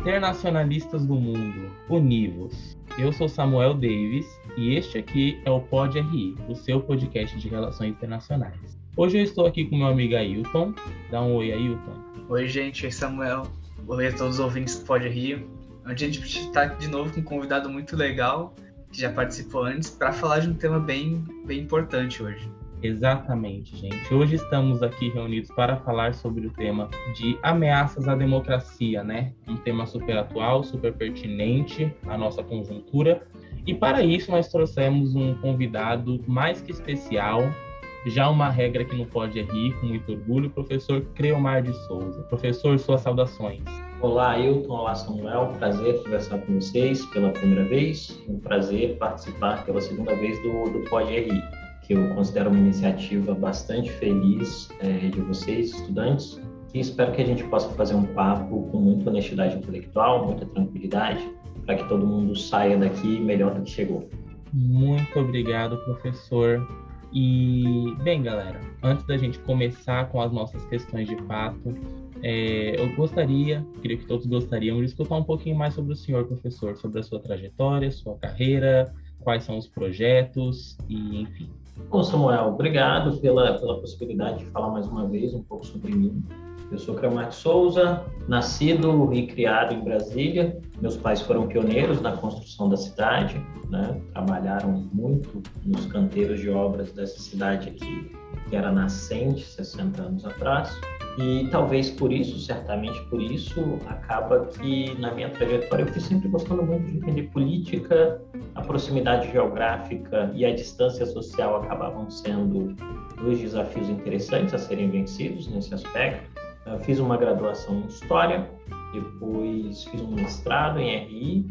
Internacionalistas do mundo, univos. Eu sou Samuel Davis e este aqui é o Pod RI, o seu podcast de relações internacionais. Hoje eu estou aqui com meu amigo Ailton. Dá um oi, Ailton. Oi, gente. Oi, Samuel. Oi a todos os ouvintes do Pod Rio. Hoje a gente está de novo com um convidado muito legal, que já participou antes, para falar de um tema bem, bem importante hoje. Exatamente, gente. Hoje estamos aqui reunidos para falar sobre o tema de ameaças à democracia, né? Um tema super atual, super pertinente à nossa conjuntura. E para isso nós trouxemos um convidado mais que especial, já uma regra que não pode rir, com muito orgulho, o professor Creomar de Souza. Professor, suas saudações. Olá, Ailton. Olá, Samuel. Prazer conversar com vocês pela primeira vez. Um prazer participar pela segunda vez do, do Pode RI que eu considero uma iniciativa bastante feliz é, de vocês, estudantes, e espero que a gente possa fazer um papo com muita honestidade intelectual, muita tranquilidade, para que todo mundo saia daqui melhor do que chegou. Muito obrigado, professor. E, bem, galera, antes da gente começar com as nossas questões de fato, é, eu gostaria, creio que todos gostariam, de escutar um pouquinho mais sobre o senhor, professor, sobre a sua trajetória, sua carreira, quais são os projetos e, enfim. Bom, Samuel, obrigado pela, pela possibilidade de falar mais uma vez um pouco sobre mim. Eu sou Cremar Souza, nascido e criado em Brasília. Meus pais foram pioneiros na construção da cidade, né? trabalharam muito nos canteiros de obras dessa cidade aqui, que era nascente 60 anos atrás. E talvez por isso, certamente por isso, acaba que na minha trajetória eu fui sempre gostando muito de entender política, a proximidade geográfica e a distância social acabavam sendo dois desafios interessantes a serem vencidos nesse aspecto. Eu fiz uma graduação em História, depois fiz um mestrado em RI,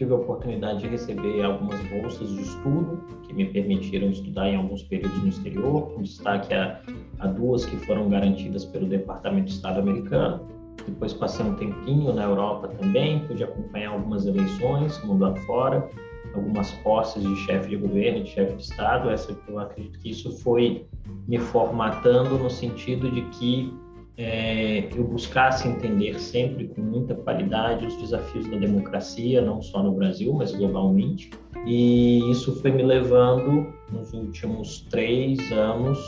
tive a oportunidade de receber algumas bolsas de estudo que me permitiram estudar em alguns períodos no exterior, com destaque a, a duas que foram garantidas pelo Departamento de Estado americano. Depois passei um tempinho na Europa também, pude acompanhar algumas eleições mundo afora, algumas posses de chefe de governo, de chefe de Estado. Essa eu acredito que isso foi me formatando no sentido de que é, eu buscasse entender sempre com muita qualidade os desafios da democracia, não só no Brasil, mas globalmente. E isso foi me levando, nos últimos três anos,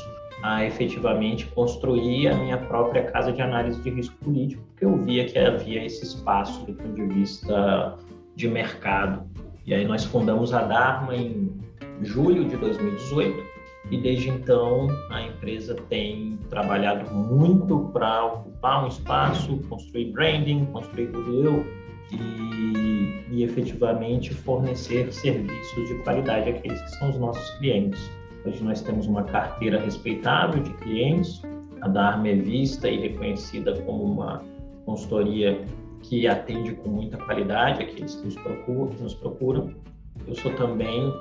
a efetivamente construir a minha própria casa de análise de risco político, porque eu via que havia esse espaço do ponto de vista de mercado. E aí nós fundamos a Dharma em julho de 2018 e desde então a empresa tem trabalhado muito para ocupar um espaço, construir branding, construir goodwill e, e efetivamente fornecer serviços de qualidade àqueles que são os nossos clientes. Hoje nós temos uma carteira respeitável de clientes, a Dharma é vista e reconhecida como uma consultoria que atende com muita qualidade aqueles que nos procuram. Que nos procuram. Eu sou também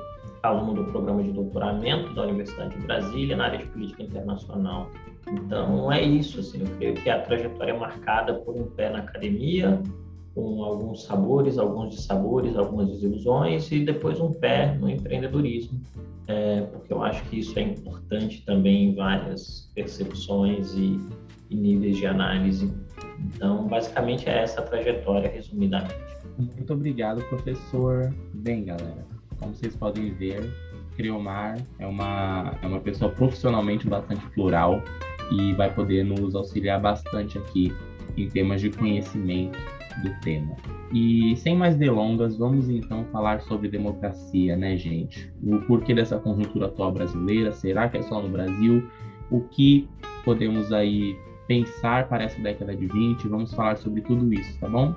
aluno do programa de doutoramento da Universidade de Brasília na área de política internacional. Então é isso, assim, eu creio que a trajetória é marcada por um pé na academia, com alguns sabores, alguns dissabores, algumas desilusões e depois um pé no empreendedorismo, é, porque eu acho que isso é importante também em várias percepções e, e níveis de análise. Então, basicamente é essa a trajetória, resumidamente. Muito obrigado, professor. Bem, galera, como vocês podem ver, Criomar é uma, é uma pessoa profissionalmente bastante plural e vai poder nos auxiliar bastante aqui em temas de conhecimento do tema. E sem mais delongas, vamos então falar sobre democracia, né, gente? O porquê dessa conjuntura atual brasileira? Será que é só no Brasil? O que podemos aí pensar para essa década de 20? Vamos falar sobre tudo isso, tá bom?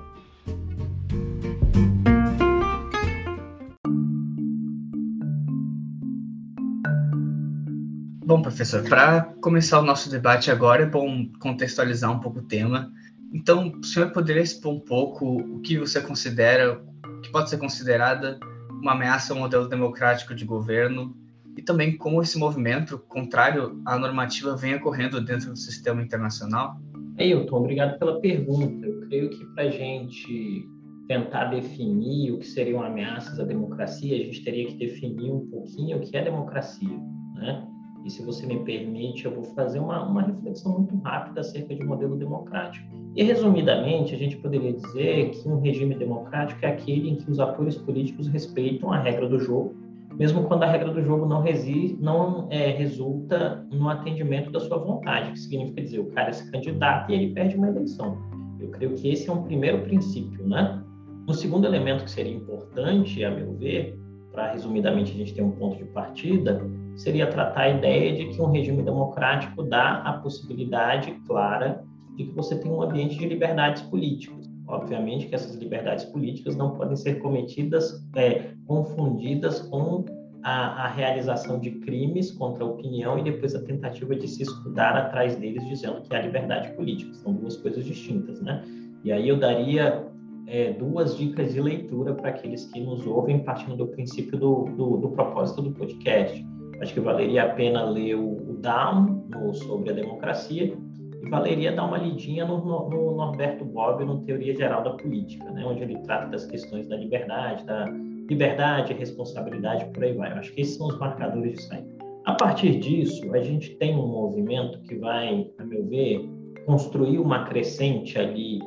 Bom, professor, para começar o nosso debate agora, é bom contextualizar um pouco o tema. Então, o senhor poderia expor um pouco o que você considera, que pode ser considerada uma ameaça ao modelo democrático de governo e também como esse movimento contrário à normativa vem ocorrendo dentro do sistema internacional? Ailton, obrigado pela pergunta. Eu creio que para a gente tentar definir o que seriam ameaças à democracia, a gente teria que definir um pouquinho o que é democracia, né? E se você me permite, eu vou fazer uma, uma reflexão muito rápida acerca de modelo democrático. E, resumidamente, a gente poderia dizer que um regime democrático é aquele em que os atores políticos respeitam a regra do jogo, mesmo quando a regra do jogo não, resiste, não é, resulta no atendimento da sua vontade, que significa dizer, o cara se candidata e ele perde uma eleição. Eu creio que esse é um primeiro princípio, né? Um segundo elemento que seria importante, a meu ver, para resumidamente a gente ter um ponto de partida, seria tratar a ideia de que um regime democrático dá a possibilidade clara de que você tem um ambiente de liberdades políticas. Obviamente que essas liberdades políticas não podem ser cometidas, é, confundidas com a, a, realização de crimes contra a opinião e depois a tentativa de se escudar atrás deles dizendo que a liberdade política. São duas coisas distintas, né? E aí eu daria é, duas dicas de leitura para aqueles que nos ouvem, partindo do princípio do, do, do propósito do podcast. Acho que valeria a pena ler o, Down no, sobre a democracia e valeria dar uma lidinha no, no, no, Norberto Bobbio no Teoria Geral da Política, né, onde ele trata das questões da liberdade, da liberdade, responsabilidade, por aí vai. Eu acho que esses são os marcadores de saída. A partir disso, a gente tem um movimento que vai, a meu ver, construir uma crescente ali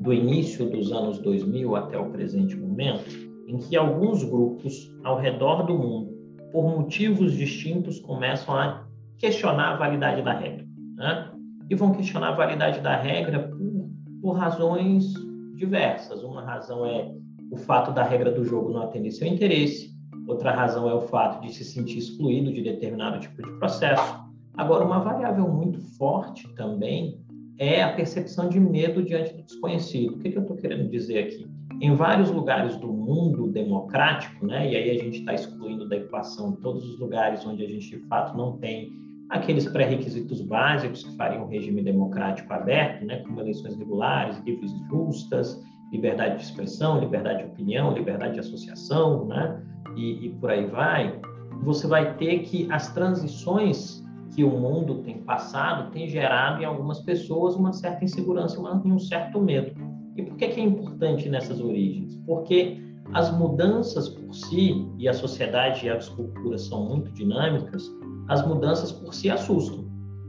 do início dos anos 2000 até o presente momento, em que alguns grupos ao redor do mundo por motivos distintos, começam a questionar a validade da regra. Né? E vão questionar a validade da regra por, por razões diversas. Uma razão é o fato da regra do jogo não atender seu interesse, outra razão é o fato de se sentir excluído de determinado tipo de processo. Agora, uma variável muito forte também é a percepção de medo diante do desconhecido. O que, que eu estou querendo dizer aqui? Em vários lugares do mundo democrático, né, e aí a gente está excluindo da equação todos os lugares onde a gente de fato não tem aqueles pré-requisitos básicos que fariam um regime democrático aberto, né, como eleições regulares, livres e justas, liberdade de expressão, liberdade de opinião, liberdade de associação, né, e, e por aí vai, você vai ter que as transições que o mundo tem passado tem gerado em algumas pessoas uma certa insegurança e um certo medo. E por que, é importante nessas origens? Porque as mudanças por si, e a sociedade e as culturas são muito dinâmicas, as mudanças por si assustam.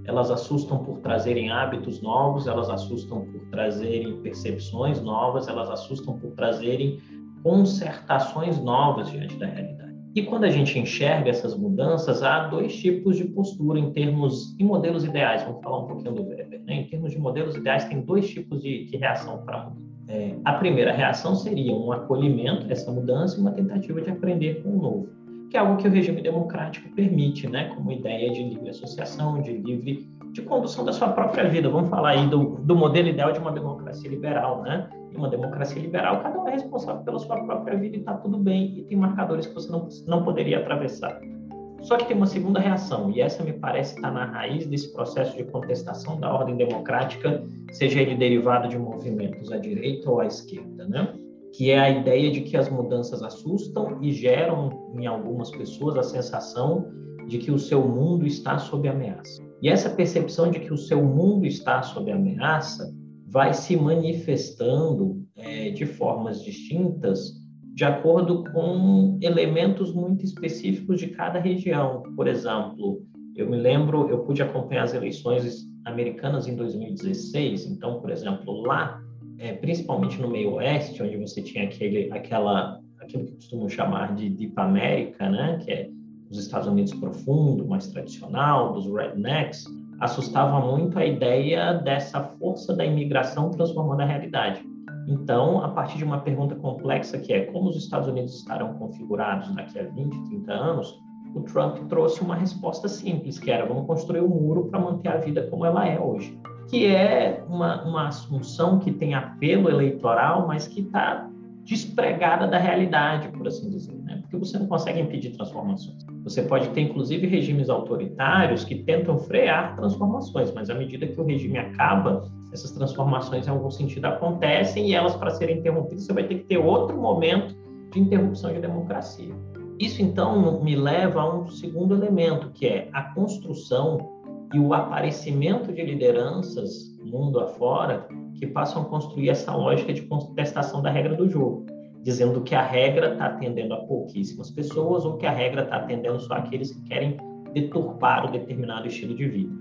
Elas assustam por trazerem hábitos novos, elas assustam por trazerem percepções novas, elas assustam por trazerem concertações novas diante da realidade. E quando a gente enxerga essas mudanças, há dois tipos de postura em termos, em modelos ideais, vamos falar um pouquinho do Weber, né? em termos de modelos ideais, tem dois tipos de, de reação para mudar. É, a primeira reação seria um acolhimento dessa mudança e uma tentativa de aprender com o novo, que é algo que o regime democrático permite, né, como ideia de livre associação, de livre de condução da sua própria vida. Vamos falar aí do, do modelo ideal de uma democracia liberal, né? Em uma democracia liberal, cada um é responsável pela sua própria vida e está tudo bem, e tem marcadores que você não, não poderia atravessar. Só que tem uma segunda reação, e essa me parece estar na raiz desse processo de contestação da ordem democrática, seja ele derivado de movimentos à direita ou à esquerda, né? que é a ideia de que as mudanças assustam e geram em algumas pessoas a sensação de que o seu mundo está sob ameaça. E essa percepção de que o seu mundo está sob ameaça vai se manifestando é, de formas distintas de acordo com elementos muito específicos de cada região. Por exemplo, eu me lembro, eu pude acompanhar as eleições americanas em 2016, então, por exemplo, lá, é, principalmente no meio oeste, onde você tinha aquele, aquela, aquilo que costumam chamar de Deep America, né, que é os Estados Unidos profundo, mais tradicional, dos rednecks, assustava muito a ideia dessa força da imigração transformando a realidade. Então, a partir de uma pergunta complexa que é como os Estados Unidos estarão configurados daqui a 20, 30 anos, o Trump trouxe uma resposta simples, que era vamos construir um muro para manter a vida como ela é hoje. Que é uma, uma assunção que tem apelo eleitoral, mas que está despregada da realidade, por assim dizer, né? porque você não consegue impedir transformações. Você pode ter, inclusive, regimes autoritários que tentam frear transformações, mas à medida que o regime acaba, essas transformações, em algum sentido, acontecem e elas, para serem interrompidas, você vai ter que ter outro momento de interrupção de democracia. Isso, então, me leva a um segundo elemento, que é a construção e o aparecimento de lideranças mundo afora que passam a construir essa lógica de contestação da regra do jogo dizendo que a regra está atendendo a pouquíssimas pessoas ou que a regra está atendendo só aqueles que querem deturpar o determinado estilo de vida.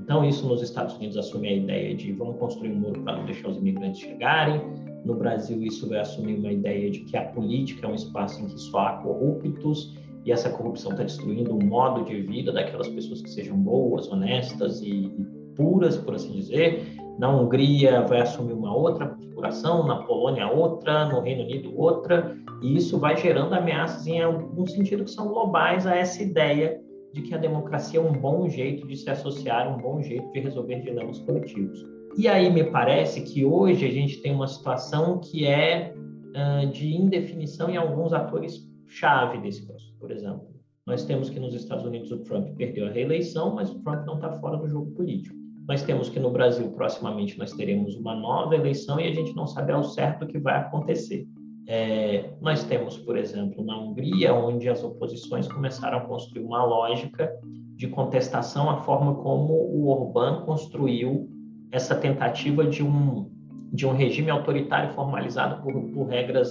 Então, isso nos Estados Unidos assume a ideia de vamos construir um muro para não deixar os imigrantes chegarem. No Brasil, isso vai assumir uma ideia de que a política é um espaço em que só há corruptos e essa corrupção está destruindo o modo de vida daquelas pessoas que sejam boas, honestas e, e puras, por assim dizer. Na Hungria vai assumir uma outra configuração, na Polônia outra, no Reino Unido outra, e isso vai gerando ameaças em algum sentido que são globais a essa ideia de que a democracia é um bom jeito de se associar, um bom jeito de resolver dilemas coletivos. E aí me parece que hoje a gente tem uma situação que é uh, de indefinição em alguns atores chave desse processo. Por exemplo, nós temos que nos Estados Unidos o Trump perdeu a reeleição, mas o Trump não está fora do jogo político. Nós temos que no Brasil proximamente nós teremos uma nova eleição e a gente não sabe ao certo o que vai acontecer. É, nós temos, por exemplo, na Hungria, onde as oposições começaram a construir uma lógica de contestação à forma como o Orbán construiu essa tentativa de um, de um regime autoritário formalizado por, por regras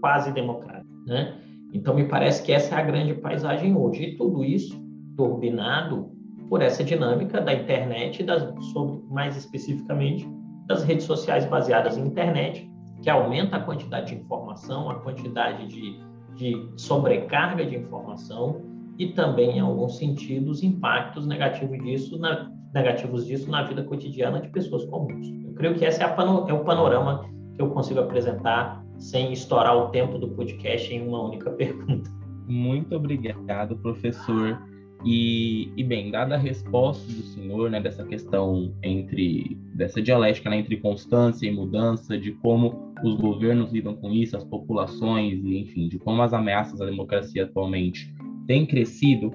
quase democráticas. Né? Então, me parece que essa é a grande paisagem hoje. E tudo isso turbinado por essa dinâmica da internet, das, sobre, mais especificamente das redes sociais baseadas em internet, que aumenta a quantidade de informação, a quantidade de, de sobrecarga de informação e também, em alguns sentidos, impactos negativos disso na, negativos disso na vida cotidiana de pessoas comuns. Eu creio que esse é, pano, é o panorama que eu consigo apresentar sem estourar o tempo do podcast em uma única pergunta. Muito obrigado, professor. E, e, bem, dada a resposta do senhor, né, dessa questão entre dessa dialética né, entre constância e mudança, de como os governos lidam com isso, as populações, e, enfim, de como as ameaças à democracia atualmente têm crescido,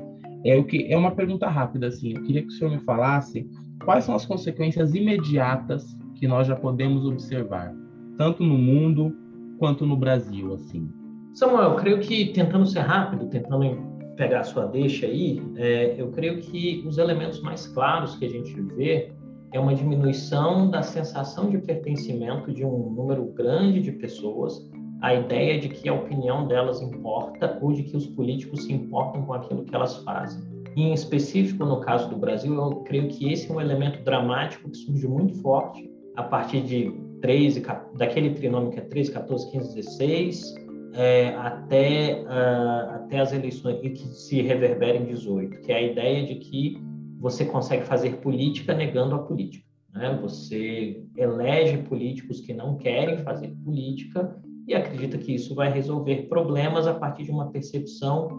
é o que é uma pergunta rápida assim. Eu queria que o senhor me falasse quais são as consequências imediatas que nós já podemos observar, tanto no mundo quanto no Brasil, assim. Samuel, eu creio que tentando ser rápido, tentando pegar a sua deixa aí, é, eu creio que os elementos mais claros que a gente vê é uma diminuição da sensação de pertencimento de um número grande de pessoas, a ideia de que a opinião delas importa ou de que os políticos se importam com aquilo que elas fazem. E, em específico, no caso do Brasil, eu creio que esse é um elemento dramático que surge muito forte a partir de 13, daquele trinômio que é 13, 14, 15, 16, é, até, uh, até as eleições e que se reverbera em 18, que é a ideia de que você consegue fazer política negando a política. Né? Você elege políticos que não querem fazer política e acredita que isso vai resolver problemas a partir de uma percepção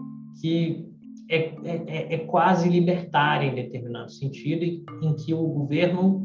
que é, é, é, é quase libertária em determinado sentido, em que o governo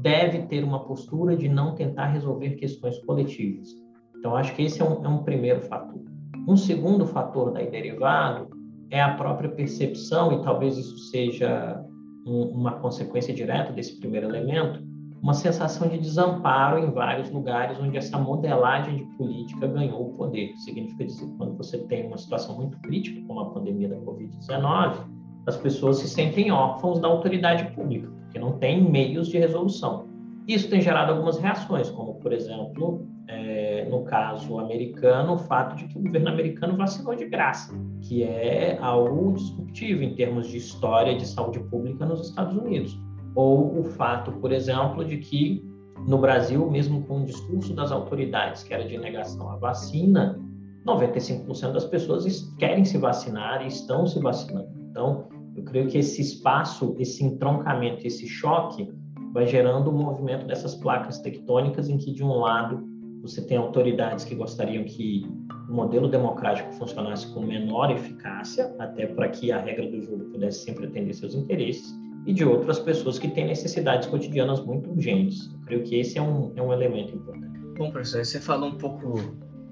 deve ter uma postura de não tentar resolver questões coletivas então, acho que esse é um, é um primeiro fator. Um segundo fator daí derivado é a própria percepção, e talvez isso seja um, uma consequência direta desse primeiro elemento, uma sensação de desamparo em vários lugares onde essa modelagem de política ganhou o poder. Significa dizer, quando você tem uma situação muito crítica, como a pandemia da Covid-19, as pessoas se sentem órfãos da autoridade pública, porque não tem meios de resolução. Isso tem gerado algumas reações, como, por exemplo, é, no caso americano, o fato de que o governo americano vacinou de graça, que é algo disruptivo em termos de história de saúde pública nos Estados Unidos. Ou o fato, por exemplo, de que no Brasil, mesmo com o discurso das autoridades, que era de negação à vacina, 95% das pessoas querem se vacinar e estão se vacinando. Então, eu creio que esse espaço, esse entroncamento, esse choque vai gerando o um movimento dessas placas tectônicas em que, de um lado, você tem autoridades que gostariam que o modelo democrático funcionasse com menor eficácia, até para que a regra do jogo pudesse sempre atender seus interesses, e de outras pessoas que têm necessidades cotidianas muito urgentes. Eu creio que esse é um, é um elemento importante. Bom, professor, você falou um pouco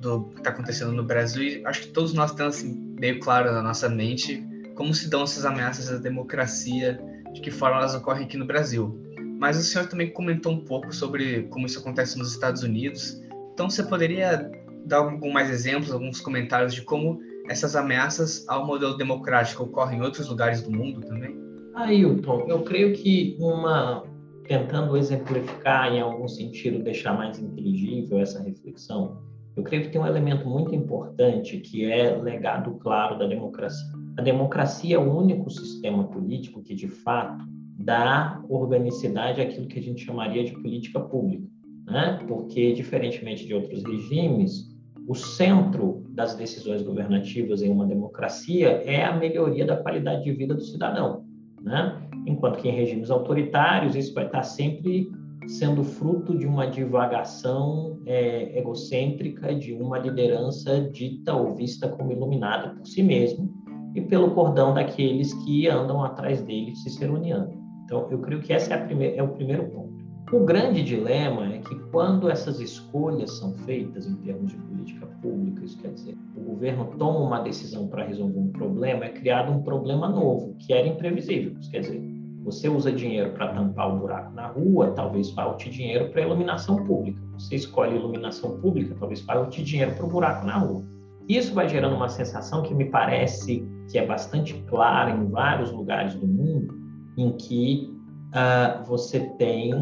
do que está acontecendo no Brasil e acho que todos nós temos assim, meio claro na nossa mente como se dão essas ameaças à democracia, de que forma elas ocorrem aqui no Brasil. Mas o senhor também comentou um pouco sobre como isso acontece nos Estados Unidos. Então, você poderia dar algum mais exemplos, alguns comentários de como essas ameaças ao modelo democrático ocorrem em outros lugares do mundo também? Ailton, eu creio que uma tentando exemplificar em algum sentido deixar mais inteligível essa reflexão, eu creio que tem um elemento muito importante que é legado claro da democracia. A democracia é o único sistema político que, de fato, dá organicidade àquilo que a gente chamaria de política pública, né? Porque, diferentemente de outros regimes, o centro das decisões governativas em uma democracia é a melhoria da qualidade de vida do cidadão, né? Enquanto que em regimes autoritários isso vai estar sempre sendo fruto de uma divagação é, egocêntrica de uma liderança dita ou vista como iluminada por si mesmo e pelo cordão daqueles que andam atrás dele se seroniando. Então, eu creio que esse é, é o primeiro ponto. O grande dilema é que quando essas escolhas são feitas em termos de política pública, isso quer dizer, o governo toma uma decisão para resolver um problema, é criado um problema novo, que era imprevisível. Isso quer dizer, você usa dinheiro para tampar o buraco na rua, talvez falte dinheiro para iluminação pública. Você escolhe iluminação pública, talvez falte dinheiro para o buraco na rua. Isso vai gerando uma sensação que me parece que é bastante clara em vários lugares do mundo, em que uh, você tem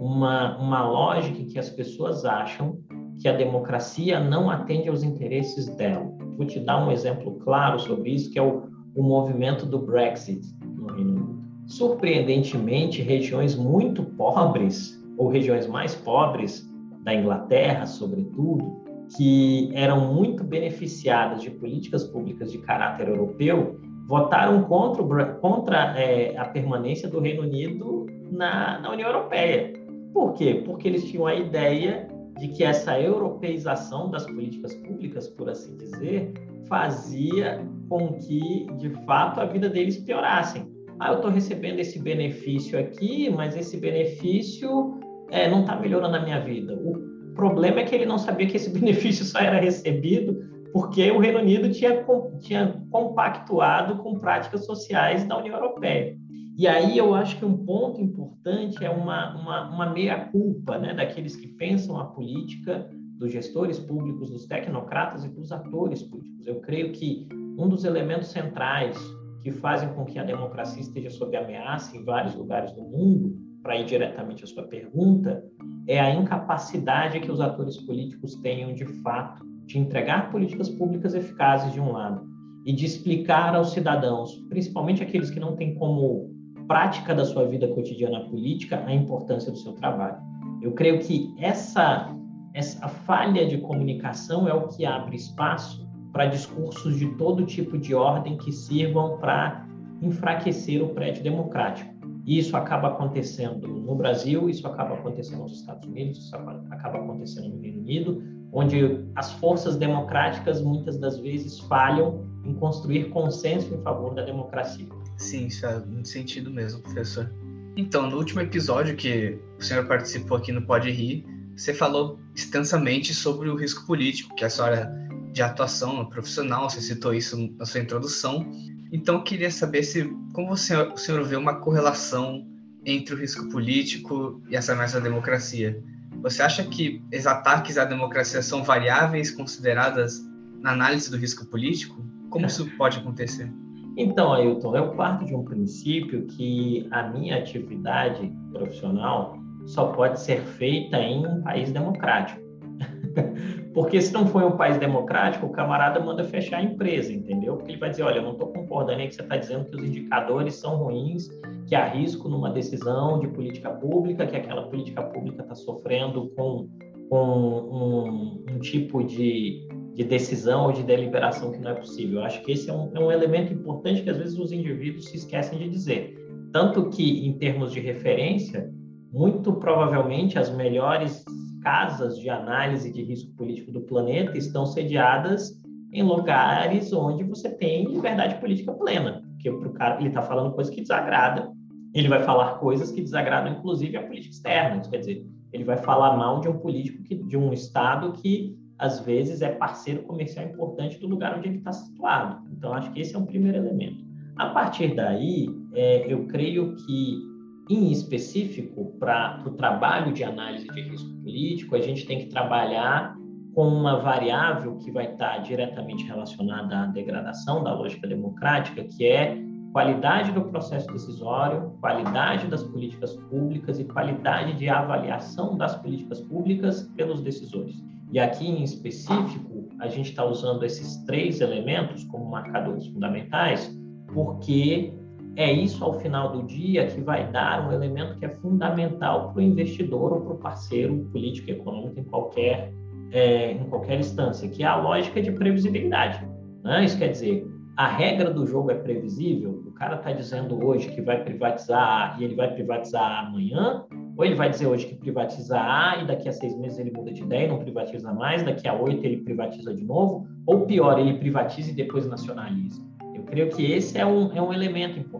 uma, uma lógica que as pessoas acham que a democracia não atende aos interesses dela. Vou te dar um exemplo claro sobre isso, que é o, o movimento do Brexit no Reino Unido. Surpreendentemente, regiões muito pobres, ou regiões mais pobres da Inglaterra, sobretudo, que eram muito beneficiadas de políticas públicas de caráter europeu, votaram contra, contra é, a permanência do Reino Unido na, na União Europeia. Por quê? Porque eles tinham a ideia de que essa europeização das políticas públicas, por assim dizer, fazia com que, de fato, a vida deles piorassem. Ah, eu estou recebendo esse benefício aqui, mas esse benefício é, não está melhorando a minha vida. O problema é que ele não sabia que esse benefício só era recebido porque o Reino Unido tinha, tinha compactuado com práticas sociais da União Europeia. E aí eu acho que um ponto importante é uma, uma, uma meia-culpa né, daqueles que pensam a política, dos gestores públicos, dos tecnocratas e dos atores políticos. Eu creio que um dos elementos centrais que fazem com que a democracia esteja sob ameaça em vários lugares do mundo, para ir diretamente à sua pergunta, é a incapacidade que os atores políticos tenham, de fato, de entregar políticas públicas eficazes, de um lado, e de explicar aos cidadãos, principalmente aqueles que não têm como prática da sua vida cotidiana política a importância do seu trabalho. Eu creio que essa, essa falha de comunicação é o que abre espaço para discursos de todo tipo de ordem que sirvam para enfraquecer o prédio democrático. E isso acaba acontecendo no Brasil, isso acaba acontecendo nos Estados Unidos, isso acaba acontecendo no Reino Unido, onde as forças democráticas muitas das vezes falham em construir consenso em favor da democracia. Sim, isso faz muito sentido mesmo, professor. Então, no último episódio que o senhor participou aqui no Pode Rir, você falou extensamente sobre o risco político, que é a área de atuação profissional, você citou isso na sua introdução. Então, eu queria saber se como você, o senhor vê uma correlação entre o risco político e essa nossa democracia. Você acha que os ataques à democracia são variáveis consideradas na análise do risco político? Como isso pode acontecer? Então, Ailton, eu parto de um princípio que a minha atividade profissional só pode ser feita em um país democrático. Porque se não for um país democrático, o camarada manda fechar a empresa, entendeu? Porque ele vai dizer, olha, eu não estou concordando aí que você está dizendo que os indicadores são ruins, que há risco numa decisão de política pública, que aquela política pública está sofrendo com, com um, um tipo de de decisão ou de deliberação que não é possível. Eu acho que esse é um, é um elemento importante que às vezes os indivíduos se esquecem de dizer. Tanto que, em termos de referência, muito provavelmente as melhores casas de análise de risco político do planeta estão sediadas em lugares onde você tem liberdade política plena, porque o cara ele está falando coisa que desagrada, ele vai falar coisas que desagradam inclusive a política externa, quer dizer, ele vai falar mal de um político que, de um estado que às vezes é parceiro comercial importante do lugar onde ele está situado. Então, acho que esse é um primeiro elemento. A partir daí, é, eu creio que, em específico, para o trabalho de análise de risco político, a gente tem que trabalhar com uma variável que vai estar diretamente relacionada à degradação da lógica democrática, que é qualidade do processo decisório, qualidade das políticas públicas e qualidade de avaliação das políticas públicas pelos decisores. E aqui em específico, a gente está usando esses três elementos como marcadores fundamentais, porque é isso ao final do dia que vai dar um elemento que é fundamental para o investidor ou para o parceiro político e econômico em qualquer, é, em qualquer instância, que é a lógica de previsibilidade. Né? Isso quer dizer, a regra do jogo é previsível, o cara está dizendo hoje que vai privatizar A e ele vai privatizar A amanhã, ou ele vai dizer hoje que privatiza A e daqui a seis meses ele muda de ideia e não privatiza mais, daqui a oito ele privatiza de novo, ou pior, ele privatiza e depois nacionaliza. Eu creio que esse é um, é um elemento importante.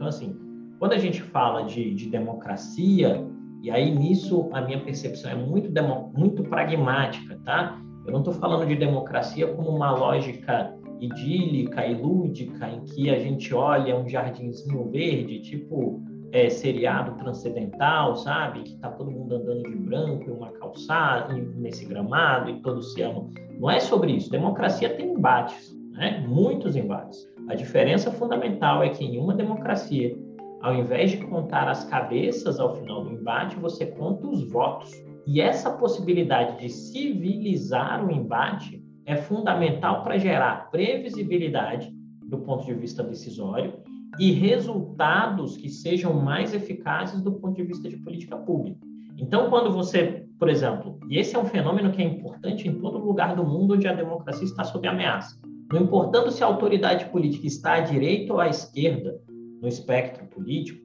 Então, assim, quando a gente fala de, de democracia, e aí nisso a minha percepção é muito, demo, muito pragmática, tá? Eu não estou falando de democracia como uma lógica idílica e lúdica em que a gente olha um jardinzinho verde, tipo é, seriado transcendental, sabe? Que tá todo mundo andando de branco em uma calçada, nesse gramado e todos se amam. Não é sobre isso. Democracia tem embates, né? Muitos embates. A diferença fundamental é que em uma democracia, ao invés de contar as cabeças ao final do embate, você conta os votos. E essa possibilidade de civilizar o embate é fundamental para gerar previsibilidade do ponto de vista decisório e resultados que sejam mais eficazes do ponto de vista de política pública. Então, quando você, por exemplo, e esse é um fenômeno que é importante em todo lugar do mundo onde a democracia está sob ameaça. Não importando se a autoridade política está à direita ou à esquerda no espectro político,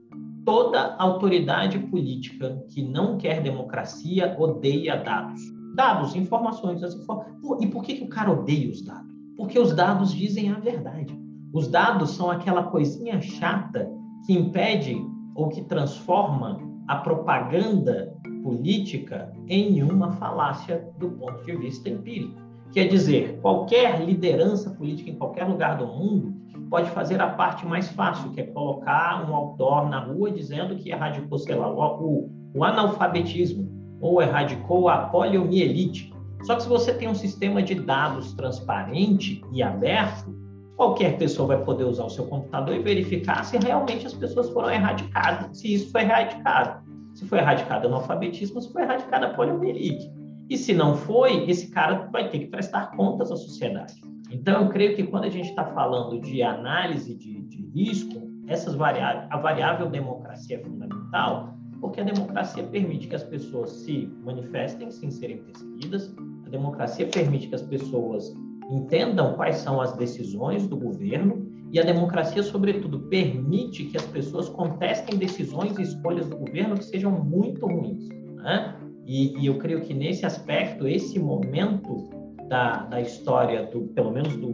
toda autoridade política que não quer democracia odeia dados. Dados, informações. Inform... E por que, que o cara odeia os dados? Porque os dados dizem a verdade. Os dados são aquela coisinha chata que impede ou que transforma a propaganda política em uma falácia do ponto de vista empírico. Quer dizer, qualquer liderança política em qualquer lugar do mundo pode fazer a parte mais fácil, que é colocar um outdoor na rua dizendo que erradicou, sei lá, o, o analfabetismo ou erradicou a poliomielite. Só que se você tem um sistema de dados transparente e aberto, qualquer pessoa vai poder usar o seu computador e verificar se realmente as pessoas foram erradicadas, se isso foi erradicado. Se foi erradicado o analfabetismo, se foi erradicada a poliomielite. E se não foi, esse cara vai ter que prestar contas à sociedade. Então, eu creio que quando a gente está falando de análise de, de risco, essas variáveis, a variável democracia é fundamental, porque a democracia permite que as pessoas se manifestem sem serem perseguidas, a democracia permite que as pessoas entendam quais são as decisões do governo e a democracia, sobretudo, permite que as pessoas contestem decisões e escolhas do governo que sejam muito ruins. Né? E, e eu creio que nesse aspecto, esse momento da, da história, do, pelo menos do,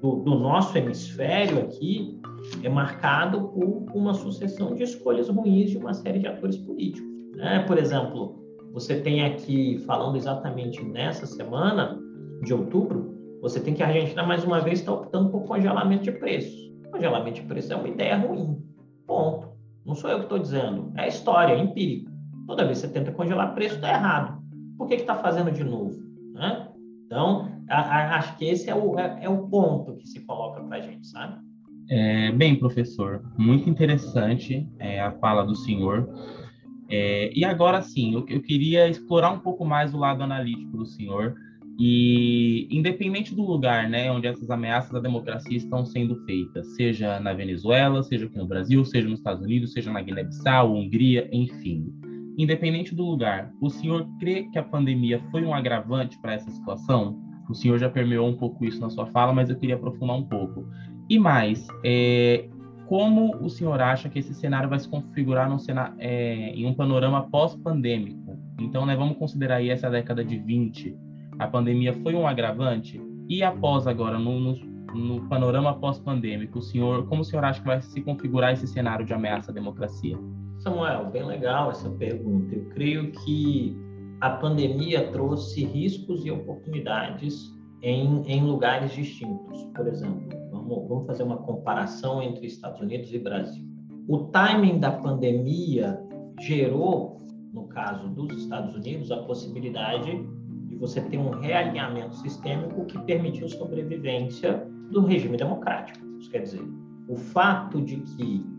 do, do nosso hemisfério aqui, é marcado por uma sucessão de escolhas ruins de uma série de atores políticos. Né? Por exemplo, você tem aqui, falando exatamente nessa semana de outubro, você tem que a Argentina, mais uma vez, está optando por congelamento de preços. Congelamento de preços é uma ideia ruim. Ponto. Não sou eu que estou dizendo. É história, é empírico. Toda vez que você tenta congelar preço, está errado. Por que está fazendo de novo? Né? Então, a, a, acho que esse é o, é, é o ponto que se coloca para a gente, sabe? É, bem, professor, muito interessante é, a fala do senhor. É, e agora sim, eu, eu, queria explorar um pouco mais o lado analítico do senhor. E independente do lugar, né, onde essas ameaças à democracia estão sendo feitas, seja na Venezuela, seja aqui no Brasil, seja nos Estados Unidos, seja na Guiné-Bissau, Hungria, enfim, independente do lugar, o senhor crê que a pandemia foi um agravante para essa situação? O senhor já permeou um pouco isso na sua fala, mas eu queria aprofundar um pouco. E mais, é, como o senhor acha que esse cenário vai se configurar num cenário, é, em um panorama pós-pandêmico? Então, né, vamos considerar aí essa década de 20. A pandemia foi um agravante? E após agora, no, no, no panorama pós-pandêmico, o senhor, como o senhor acha que vai se configurar esse cenário de ameaça à democracia? Samuel, bem legal essa pergunta. Eu creio que a pandemia trouxe riscos e oportunidades em, em lugares distintos. Por exemplo, vamos, vamos fazer uma comparação entre Estados Unidos e Brasil. O timing da pandemia gerou, no caso dos Estados Unidos, a possibilidade de você ter um realinhamento sistêmico que permitiu sobrevivência do regime democrático. Isso quer dizer, o fato de que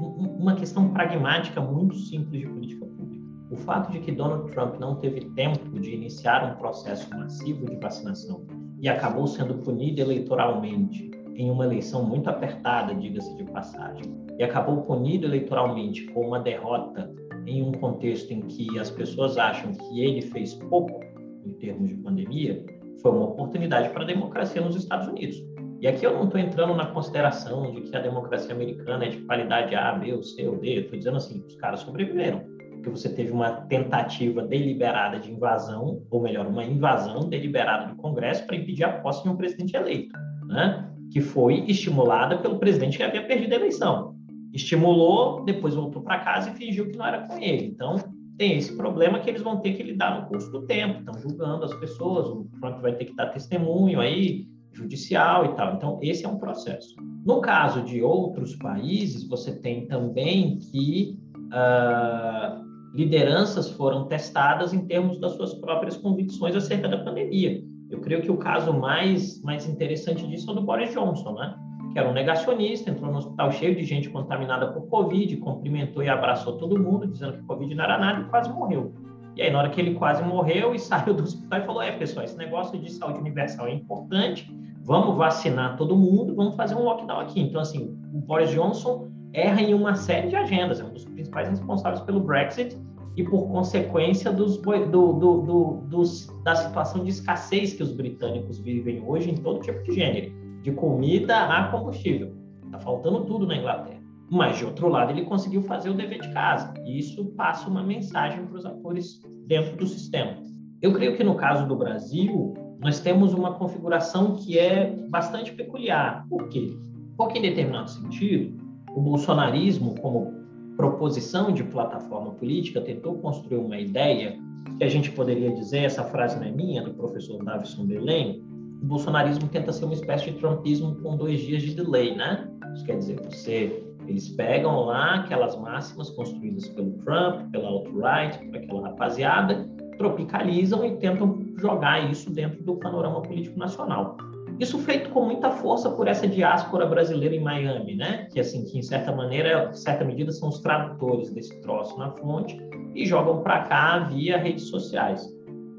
uma questão pragmática muito simples de política pública. O fato de que Donald Trump não teve tempo de iniciar um processo massivo de vacinação e acabou sendo punido eleitoralmente em uma eleição muito apertada, diga-se de passagem, e acabou punido eleitoralmente com uma derrota em um contexto em que as pessoas acham que ele fez pouco em termos de pandemia, foi uma oportunidade para a democracia nos Estados Unidos. E aqui eu não estou entrando na consideração de que a democracia americana é de qualidade A, B, ou C ou D. Estou dizendo assim, os caras sobreviveram. Porque você teve uma tentativa deliberada de invasão, ou melhor, uma invasão deliberada do Congresso para impedir a posse de um presidente eleito, né? que foi estimulada pelo presidente que havia perdido a eleição. Estimulou, depois voltou para casa e fingiu que não era com ele. Então, tem esse problema que eles vão ter que lidar no curso do tempo. Estão julgando as pessoas, o Trump vai ter que dar testemunho aí, judicial e tal. Então, esse é um processo. No caso de outros países, você tem também que uh, lideranças foram testadas em termos das suas próprias convicções acerca da pandemia. Eu creio que o caso mais, mais interessante disso é o do Boris Johnson, né? que era um negacionista, entrou no hospital cheio de gente contaminada por Covid, cumprimentou e abraçou todo mundo, dizendo que Covid não era nada e quase morreu. E aí, na hora que ele quase morreu e saiu do hospital, ele falou: É, pessoal, esse negócio de saúde universal é importante, vamos vacinar todo mundo, vamos fazer um lockdown aqui. Então, assim, o Boris Johnson erra em uma série de agendas, é um dos principais responsáveis pelo Brexit e por consequência dos, do, do, do, dos, da situação de escassez que os britânicos vivem hoje em todo tipo de gênero, de comida a combustível. Está faltando tudo na Inglaterra. Mas, de outro lado, ele conseguiu fazer o dever de casa. E isso passa uma mensagem para os atores dentro do sistema. Eu creio que no caso do Brasil, nós temos uma configuração que é bastante peculiar. Por quê? Porque, em determinado sentido, o bolsonarismo, como proposição de plataforma política, tentou construir uma ideia que a gente poderia dizer, essa frase não é minha, do professor Davison Belém, o bolsonarismo tenta ser uma espécie de trumpismo com dois dias de delay, né? Isso quer dizer, você, eles pegam lá aquelas máximas construídas pelo Trump, pela alt-right, por aquela rapaziada, tropicalizam e tentam jogar isso dentro do panorama político nacional. Isso feito com muita força por essa diáspora brasileira em Miami, né? Que assim, que em certa maneira, em certa medida, são os tradutores desse troço na fonte e jogam para cá via redes sociais.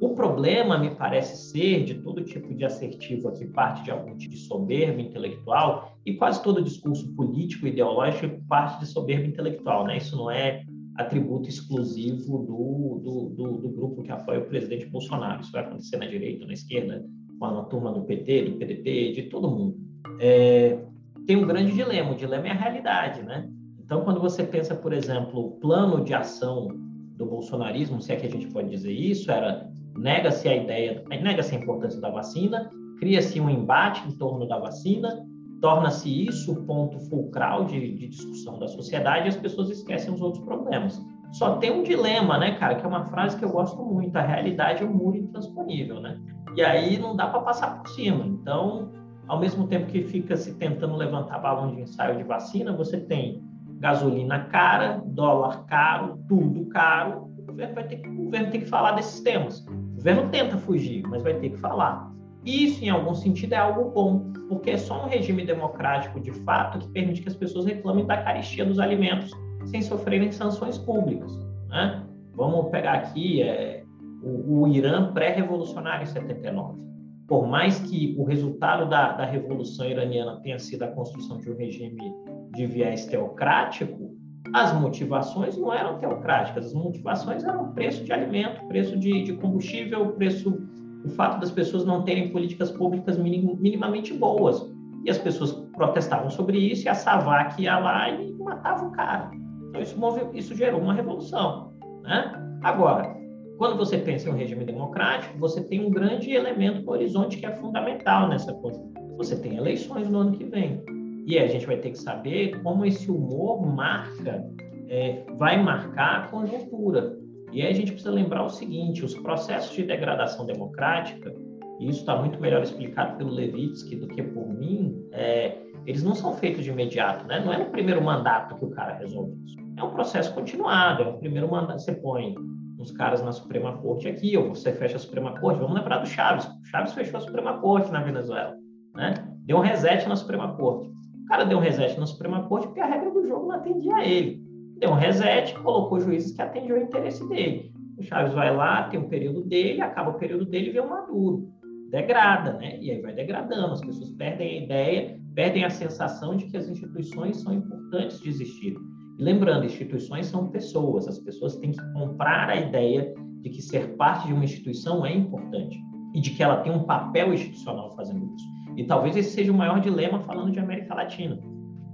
O problema me parece ser de todo tipo de assertivo que parte de algum tipo de soberba intelectual e quase todo discurso político ideológico parte de soberba intelectual, né? Isso não é atributo exclusivo do, do, do, do grupo que apoia o presidente Bolsonaro. Isso vai acontecer na direita, na esquerda, com a turma do PT, do PDT, de todo mundo. É, tem um grande dilema. O dilema é a realidade, né? Então, quando você pensa, por exemplo, o plano de ação do bolsonarismo, se é que a gente pode dizer isso, era nega-se a ideia, nega-se a importância da vacina, cria-se um embate em torno da vacina, torna-se isso o ponto fulcral de, de discussão da sociedade e as pessoas esquecem os outros problemas. Só tem um dilema, né, cara, que é uma frase que eu gosto muito: a realidade é um muro intransponível, né? E aí não dá para passar por cima. Então, ao mesmo tempo que fica se tentando levantar balão de ensaio de vacina, você tem gasolina cara, dólar caro, tudo caro. O governo vai ter o governo tem que falar desses temas. Governo tenta fugir, mas vai ter que falar. Isso, em algum sentido, é algo bom, porque é só um regime democrático de fato que permite que as pessoas reclamem da caristia dos alimentos sem sofrerem sanções públicas. Né? Vamos pegar aqui é, o, o Irã pré-revolucionário em 79. Por mais que o resultado da, da Revolução Iraniana tenha sido a construção de um regime de viés teocrático, as motivações não eram teocráticas, as motivações eram preço de alimento, preço de, de combustível, preço, o fato das pessoas não terem políticas públicas minim, minimamente boas. E as pessoas protestavam sobre isso, e a Savak ia lá e matava o cara. Então, isso, move, isso gerou uma revolução. Né? Agora, quando você pensa em um regime democrático, você tem um grande elemento no horizonte que é fundamental nessa coisa. Você tem eleições no ano que vem. E a gente vai ter que saber como esse humor marca, é, vai marcar a conjuntura. E aí a gente precisa lembrar o seguinte: os processos de degradação democrática, e isso está muito melhor explicado pelo Levitsky do que por mim, é, eles não são feitos de imediato, né? Não é no primeiro mandato que o cara resolve isso. É um processo continuado, é o primeiro mandato, você põe uns caras na Suprema Corte aqui, ou você fecha a Suprema Corte, vamos lembrar do Chaves. O Chaves fechou a Suprema Corte na Venezuela, né? Deu um reset na Suprema Corte. Cara deu um reset na Suprema Corte porque a regra do jogo não atendia a ele. Deu um reset, colocou juízes que atendiam o interesse dele. O Chaves vai lá, tem um período dele, acaba o período dele e vê o Maduro. degrada, né? E aí vai degradando, as pessoas perdem a ideia, perdem a sensação de que as instituições são importantes de existir. E lembrando, instituições são pessoas, as pessoas têm que comprar a ideia de que ser parte de uma instituição é importante e de que ela tem um papel institucional fazendo isso. E talvez esse seja o maior dilema falando de América Latina.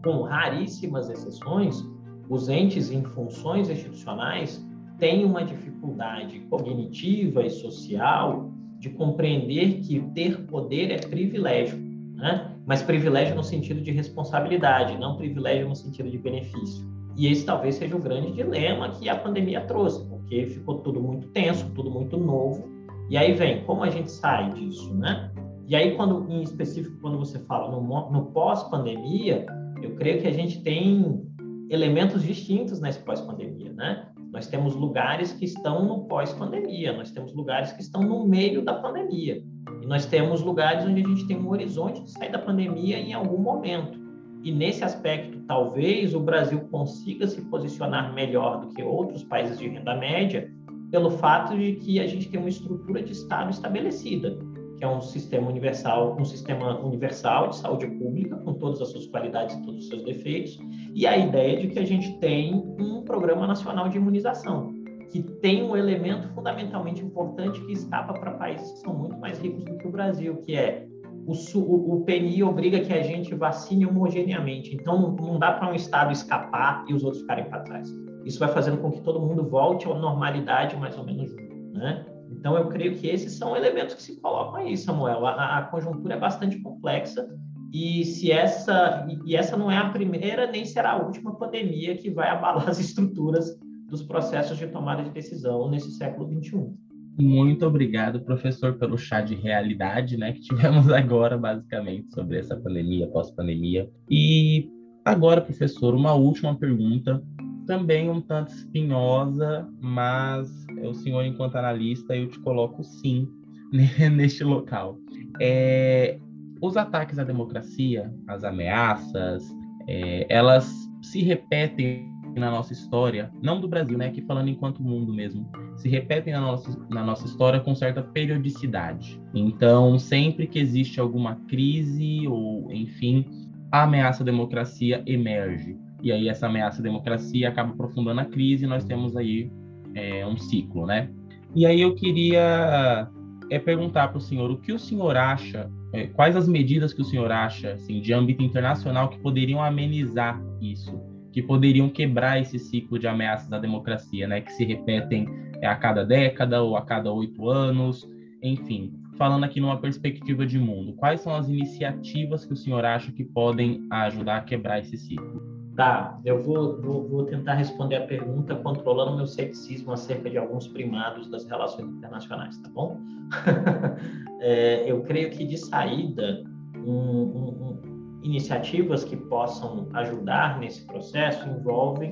Com raríssimas exceções, os entes em funções institucionais têm uma dificuldade cognitiva e social de compreender que ter poder é privilégio, né? mas privilégio no sentido de responsabilidade, não privilégio no sentido de benefício. E esse talvez seja o grande dilema que a pandemia trouxe, porque ficou tudo muito tenso, tudo muito novo. E aí vem, como a gente sai disso, né? E aí, quando, em específico, quando você fala no, no pós-pandemia, eu creio que a gente tem elementos distintos nesse pós-pandemia, né? Nós temos lugares que estão no pós-pandemia, nós temos lugares que estão no meio da pandemia. E nós temos lugares onde a gente tem um horizonte de sair da pandemia em algum momento. E nesse aspecto, talvez o Brasil consiga se posicionar melhor do que outros países de renda média, pelo fato de que a gente tem uma estrutura de Estado estabelecida, que é um sistema universal, um sistema universal de saúde pública, com todas as suas qualidades e todos os seus defeitos, e a ideia de que a gente tem um programa nacional de imunização, que tem um elemento fundamentalmente importante que escapa para países que são muito mais ricos do que o Brasil, que é o, o, PNI obriga que a gente vacine homogeneamente. Então, não dá para um estado escapar e os outros ficarem para trás. Isso vai fazendo com que todo mundo volte à normalidade mais ou menos junto, né? Então, eu creio que esses são elementos que se colocam aí, Samuel. A, a conjuntura é bastante complexa e se essa e essa não é a primeira nem será a última pandemia que vai abalar as estruturas dos processos de tomada de decisão nesse século 21. Muito obrigado, professor, pelo chá de realidade, né, que tivemos agora, basicamente, sobre essa pandemia, pós-pandemia. E agora, professor, uma última pergunta, também um tanto espinhosa, mas o senhor, enquanto analista, eu te coloco sim neste local. É, os ataques à democracia, as ameaças, é, elas se repetem na nossa história, não do Brasil, né? Aqui falando enquanto mundo mesmo, se repetem na nossa, na nossa história com certa periodicidade. Então, sempre que existe alguma crise ou, enfim, a ameaça à democracia emerge. E aí essa ameaça à democracia acaba aprofundando a crise e nós temos aí é, um ciclo, né? E aí eu queria é perguntar para o senhor o que o senhor acha, é, quais as medidas que o senhor acha, assim, de âmbito internacional que poderiam amenizar isso, que poderiam quebrar esse ciclo de ameaças à democracia, né, que se repetem é, a cada década ou a cada oito anos, enfim, falando aqui numa perspectiva de mundo, quais são as iniciativas que o senhor acha que podem ajudar a quebrar esse ciclo? Tá, eu vou, vou, vou, tentar responder a pergunta controlando meu ceticismo acerca de alguns primados das relações internacionais, tá bom? é, eu creio que de saída, um, um, um, iniciativas que possam ajudar nesse processo envolvem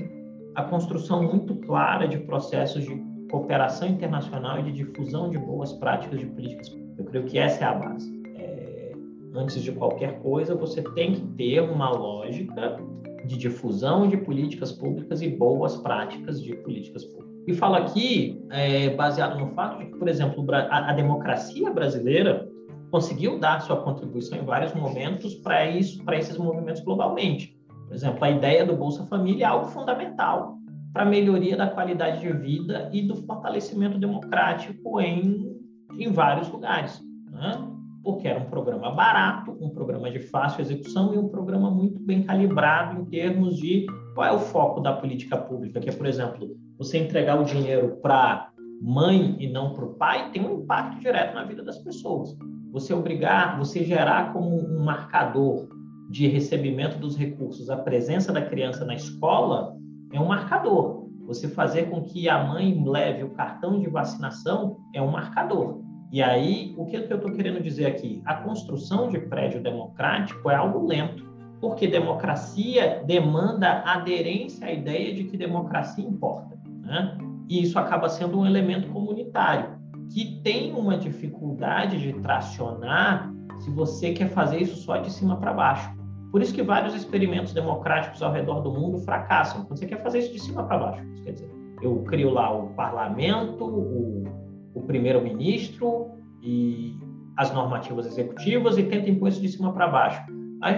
a construção muito clara de processos de cooperação internacional e de difusão de boas práticas de políticas. Eu creio que essa é a base. É, antes de qualquer coisa, você tem que ter uma lógica de difusão de políticas públicas e boas práticas de políticas públicas. E falo aqui é, baseado no fato de que, por exemplo, a, a democracia brasileira conseguiu dar sua contribuição em vários momentos para isso, para esses movimentos globalmente. Por exemplo, a ideia do Bolsa Família é algo fundamental para a melhoria da qualidade de vida e do fortalecimento democrático em, em vários lugares. Né? Porque era um programa barato, um programa de fácil execução e um programa muito bem calibrado em termos de qual é o foco da política pública, que é, por exemplo, você entregar o dinheiro para mãe e não para o pai tem um impacto direto na vida das pessoas. Você obrigar, você gerar como um marcador de recebimento dos recursos a presença da criança na escola é um marcador. Você fazer com que a mãe leve o cartão de vacinação é um marcador. E aí, o que eu estou querendo dizer aqui? A construção de prédio democrático é algo lento, porque democracia demanda aderência à ideia de que democracia importa. Né? E isso acaba sendo um elemento comunitário, que tem uma dificuldade de tracionar se você quer fazer isso só de cima para baixo. Por isso que vários experimentos democráticos ao redor do mundo fracassam. Quando você quer fazer isso de cima para baixo, quer dizer, eu crio lá o parlamento, o o primeiro-ministro e as normativas executivas e tenta impor isso de cima para baixo.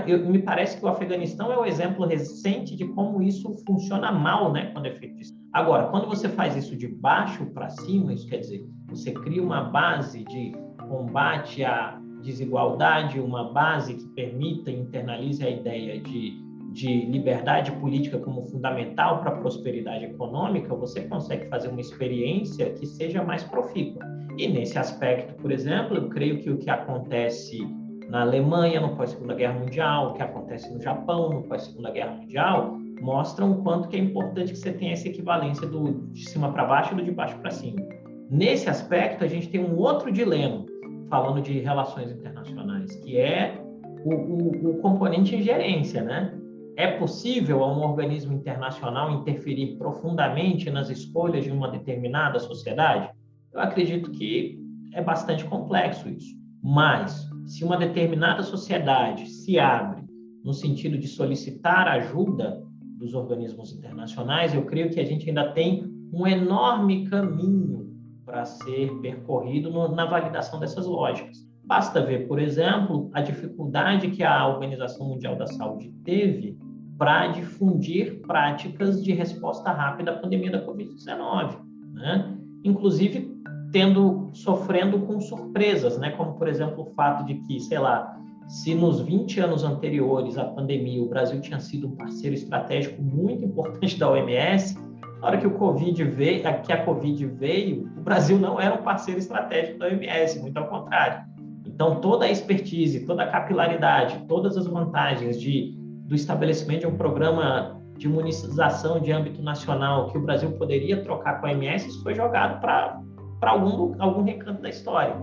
Eu, me parece que o Afeganistão é o exemplo recente de como isso funciona mal, né, quando é feito isso. Agora, quando você faz isso de baixo para cima, isso quer dizer, você cria uma base de combate à desigualdade, uma base que permita internalize a ideia de, de liberdade política como fundamental para a prosperidade econômica, você consegue fazer uma experiência que seja mais profícua. E nesse aspecto, por exemplo, eu creio que o que acontece na Alemanha no pós-segunda guerra mundial, o que acontece no Japão no pós-segunda guerra mundial, mostram o quanto que é importante que você tenha essa equivalência do de cima para baixo e do de baixo para cima. Nesse aspecto, a gente tem um outro dilema, falando de relações internacionais, que é o, o, o componente ingerência, né? É possível a um organismo internacional interferir profundamente nas escolhas de uma determinada sociedade? Eu acredito que é bastante complexo isso. Mas, se uma determinada sociedade se abre no sentido de solicitar ajuda dos organismos internacionais, eu creio que a gente ainda tem um enorme caminho para ser percorrido no, na validação dessas lógicas. Basta ver, por exemplo, a dificuldade que a Organização Mundial da Saúde teve para difundir práticas de resposta rápida à pandemia da Covid-19, né? Inclusive tendo sofrendo com surpresas, né? Como por exemplo o fato de que, sei lá, se nos 20 anos anteriores à pandemia o Brasil tinha sido um parceiro estratégico muito importante da OMS, na hora que o Covid veio, que a Covid veio, o Brasil não era um parceiro estratégico da OMS, muito ao contrário. Então, toda a expertise, toda a capilaridade, todas as vantagens de, do estabelecimento de um programa de imunização de âmbito nacional que o Brasil poderia trocar com a OMS, isso foi jogado para algum, algum recanto da história.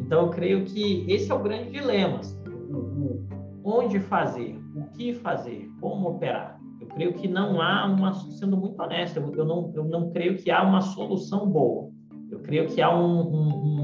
Então, eu creio que esse é o grande dilema. O, o, onde fazer, o que fazer, como operar creio que não há uma, sendo muito honesto, eu não, eu não creio que há uma solução boa. Eu creio que há um, um, um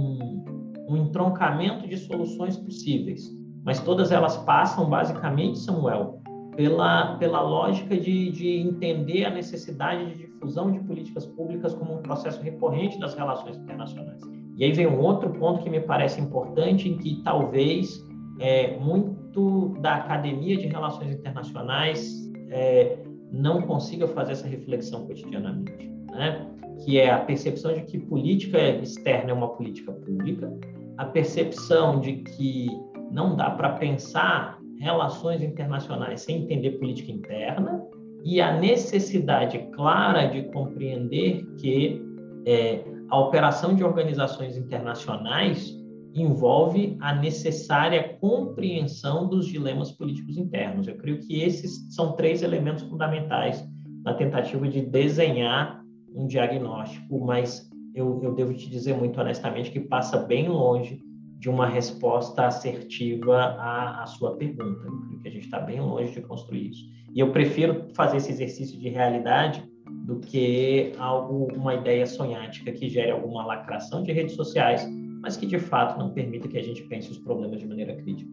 entroncamento de soluções possíveis, mas todas elas passam basicamente, Samuel, pela, pela lógica de, de entender a necessidade de difusão de políticas públicas como um processo recorrente das relações internacionais. E aí vem um outro ponto que me parece importante, em que talvez é, muito da academia de relações internacionais é, não consiga fazer essa reflexão cotidianamente, né? que é a percepção de que política externa é uma política pública, a percepção de que não dá para pensar relações internacionais sem entender política interna e a necessidade clara de compreender que é, a operação de organizações internacionais envolve a necessária compreensão dos dilemas políticos internos. Eu creio que esses são três elementos fundamentais na tentativa de desenhar um diagnóstico, mas eu, eu devo te dizer muito honestamente que passa bem longe de uma resposta assertiva à, à sua pergunta. Eu creio que a gente está bem longe de construir isso. E eu prefiro fazer esse exercício de realidade do que algo, uma ideia sonhática que gere alguma lacração de redes sociais mas que de fato não permita que a gente pense os problemas de maneira crítica.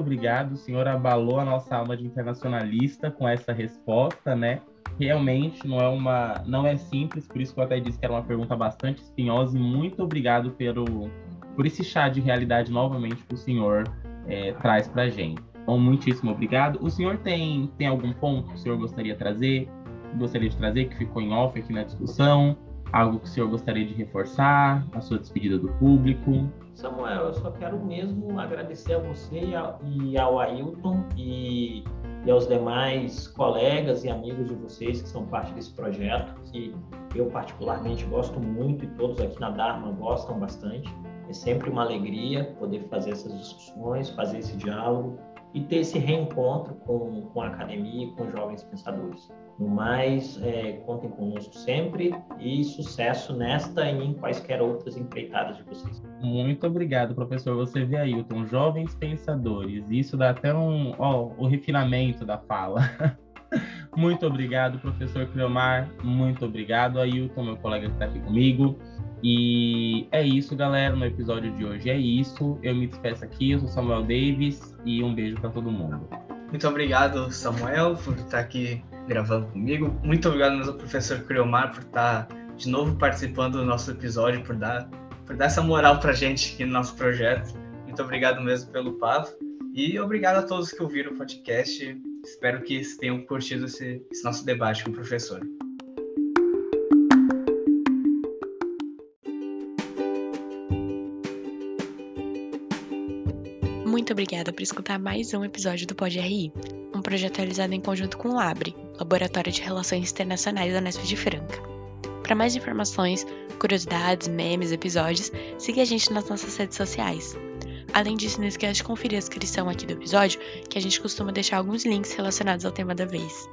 Obrigado. O senhor abalou a nossa alma de internacionalista com essa resposta, né? realmente não é uma não é simples, por isso que eu até disse que era uma pergunta bastante espinhosa e muito obrigado pelo por esse chá de realidade novamente que o senhor é, traz para gente. Bom, muitíssimo obrigado. O senhor tem tem algum ponto que o senhor gostaria de trazer, gostaria de trazer que ficou em off aqui na discussão? Algo que o senhor gostaria de reforçar, a sua despedida do público? Samuel, eu só quero mesmo agradecer a você e ao Ailton e e aos demais colegas e amigos de vocês que são parte desse projeto, que eu particularmente gosto muito e todos aqui na Dharma gostam bastante. É sempre uma alegria poder fazer essas discussões, fazer esse diálogo e ter esse reencontro com, com a academia e com jovens pensadores. No mais, é, contem conosco sempre e sucesso nesta e em quaisquer outras empreitadas de vocês. Muito obrigado, professor. Você vê, Ailton, jovens pensadores. Isso dá até um, ó, o refinamento da fala. Muito obrigado, professor Cleomar. Muito obrigado, Ailton, meu colega que está aqui comigo. E é isso, galera. No episódio de hoje é isso. Eu me despeço aqui. Eu sou Samuel Davis e um beijo para todo mundo. Muito obrigado, Samuel, por estar aqui gravando comigo. Muito obrigado ao professor Criomar por estar de novo participando do nosso episódio, por dar, por dar essa moral para gente aqui no nosso projeto. Muito obrigado mesmo pelo papo. E obrigado a todos que ouviram o podcast. Espero que tenham curtido esse, esse nosso debate com o professor. Muito obrigada por escutar mais um episódio do Pod RI, um projeto realizado em conjunto com o LABRE, Laboratório de Relações Internacionais da Unesp de Franca. Para mais informações, curiosidades, memes, episódios, siga a gente nas nossas redes sociais. Além disso, não esqueça de conferir a descrição aqui do episódio, que a gente costuma deixar alguns links relacionados ao tema da vez.